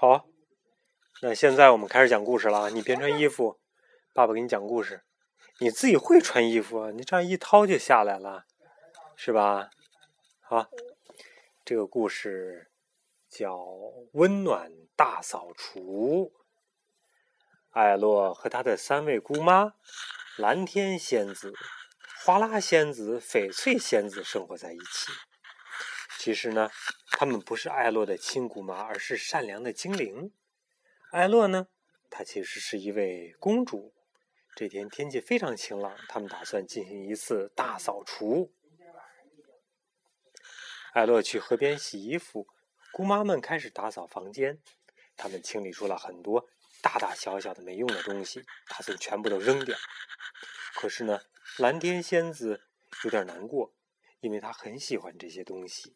好，那现在我们开始讲故事了啊！你别穿衣服，爸爸给你讲故事。你自己会穿衣服啊？你这样一掏就下来了，是吧？好，这个故事叫《温暖大扫除》。艾洛和他的三位姑妈——蓝天仙子、花拉仙子、翡翠仙子生活在一起。其实呢，他们不是艾洛的亲姑妈，而是善良的精灵。艾洛呢，她其实是一位公主。这天天气非常晴朗，他们打算进行一次大扫除。艾洛去河边洗衣服，姑妈们开始打扫房间。他们清理出了很多。大大小小的没用的东西，打算全部都扔掉。可是呢，蓝天仙子有点难过，因为她很喜欢这些东西。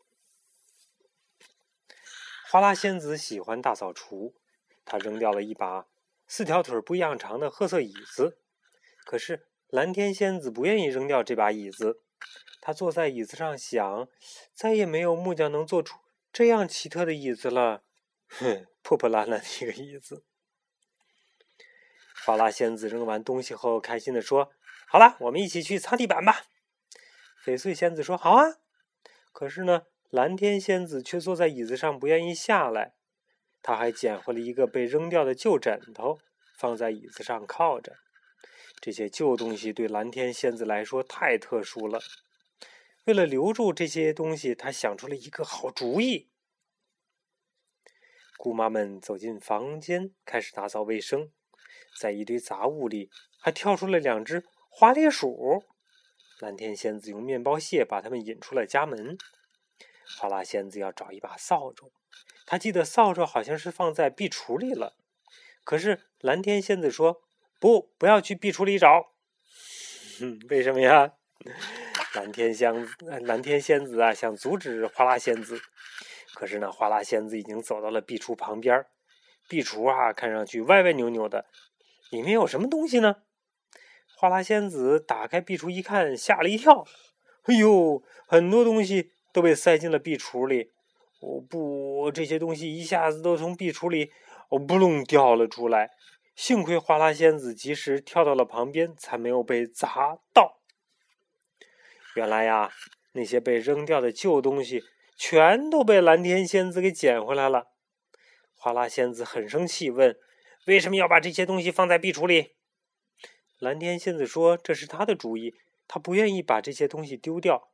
花拉仙子喜欢大扫除，她扔掉了一把四条腿不一样长的褐色椅子。可是蓝天仙子不愿意扔掉这把椅子，她坐在椅子上想：再也没有木匠能做出这样奇特的椅子了。哼，破破烂烂的一个椅子。花拉仙子扔完东西后，开心的说：“好了，我们一起去擦地板吧。”翡翠仙子说：“好啊。”可是呢，蓝天仙子却坐在椅子上不愿意下来。他还捡回了一个被扔掉的旧枕头，放在椅子上靠着。这些旧东西对蓝天仙子来说太特殊了。为了留住这些东西，他想出了一个好主意。姑妈们走进房间，开始打扫卫生。在一堆杂物里，还跳出了两只花栗鼠。蓝天仙子用面包屑把它们引出了家门。花拉仙子要找一把扫帚，他记得扫帚好像是放在壁橱里了。可是蓝天仙子说：“不，不要去壁橱里找。”为什么呀？蓝天仙蓝天仙子啊，想阻止花拉仙子，可是呢，花拉仙子已经走到了壁橱旁边。壁橱啊，看上去歪歪扭扭的。里面有什么东西呢？花拉仙子打开壁橱一看，吓了一跳。哎呦，很多东西都被塞进了壁橱里。哦不，这些东西一下子都从壁橱里哦扑隆掉了出来。幸亏花拉仙子及时跳到了旁边，才没有被砸到。原来呀，那些被扔掉的旧东西全都被蓝天仙子给捡回来了。花拉仙子很生气，问。为什么要把这些东西放在壁橱里？蓝天仙子说：“这是他的主意，他不愿意把这些东西丢掉，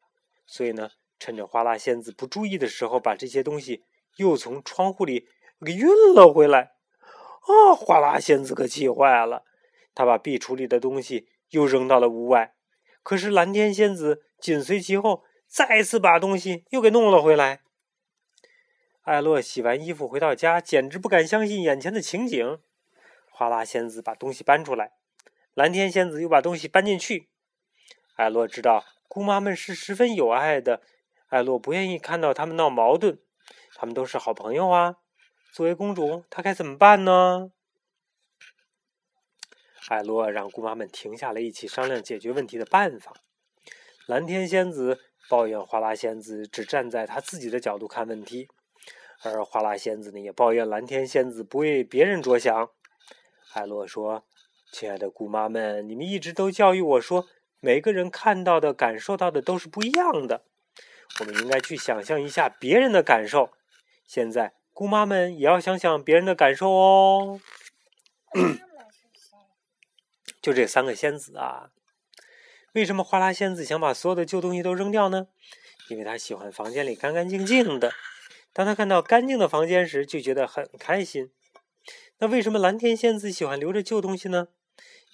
所以呢，趁着花拉仙子不注意的时候，把这些东西又从窗户里给运了回来。”啊，花拉仙子可气坏了，他把壁橱里的东西又扔到了屋外。可是蓝天仙子紧随其后，再次把东西又给弄了回来。艾洛洗完衣服回到家，简直不敢相信眼前的情景。花拉仙子把东西搬出来，蓝天仙子又把东西搬进去。艾洛知道姑妈们是十分有爱的，艾洛不愿意看到他们闹矛盾，他们都是好朋友啊。作为公主，她该怎么办呢？艾洛让姑妈们停下来，一起商量解决问题的办法。蓝天仙子抱怨花拉仙子只站在她自己的角度看问题，而花拉仙子呢，也抱怨蓝天仙子不为别人着想。艾洛说：“亲爱的姑妈们，你们一直都教育我说，每个人看到的、感受到的都是不一样的。我们应该去想象一下别人的感受。现在，姑妈们也要想想别人的感受哦。就这三个仙子啊，为什么花拉仙子想把所有的旧东西都扔掉呢？因为她喜欢房间里干干净净的。当她看到干净的房间时，就觉得很开心。”那为什么蓝天仙子喜欢留着旧东西呢？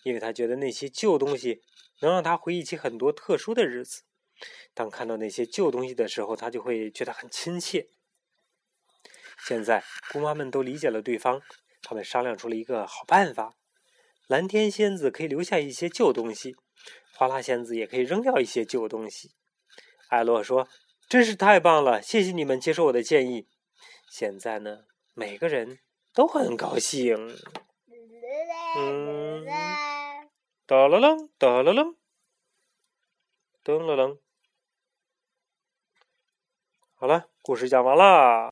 因为她觉得那些旧东西能让她回忆起很多特殊的日子。当看到那些旧东西的时候，他就会觉得很亲切。现在姑妈们都理解了对方，他们商量出了一个好办法：蓝天仙子可以留下一些旧东西，花拉仙子也可以扔掉一些旧东西。艾洛说：“真是太棒了，谢谢你们接受我的建议。现在呢，每个人。”都很高兴。嗯，哒啦楞，哒啦楞，噔啦楞。好了，故事讲完了。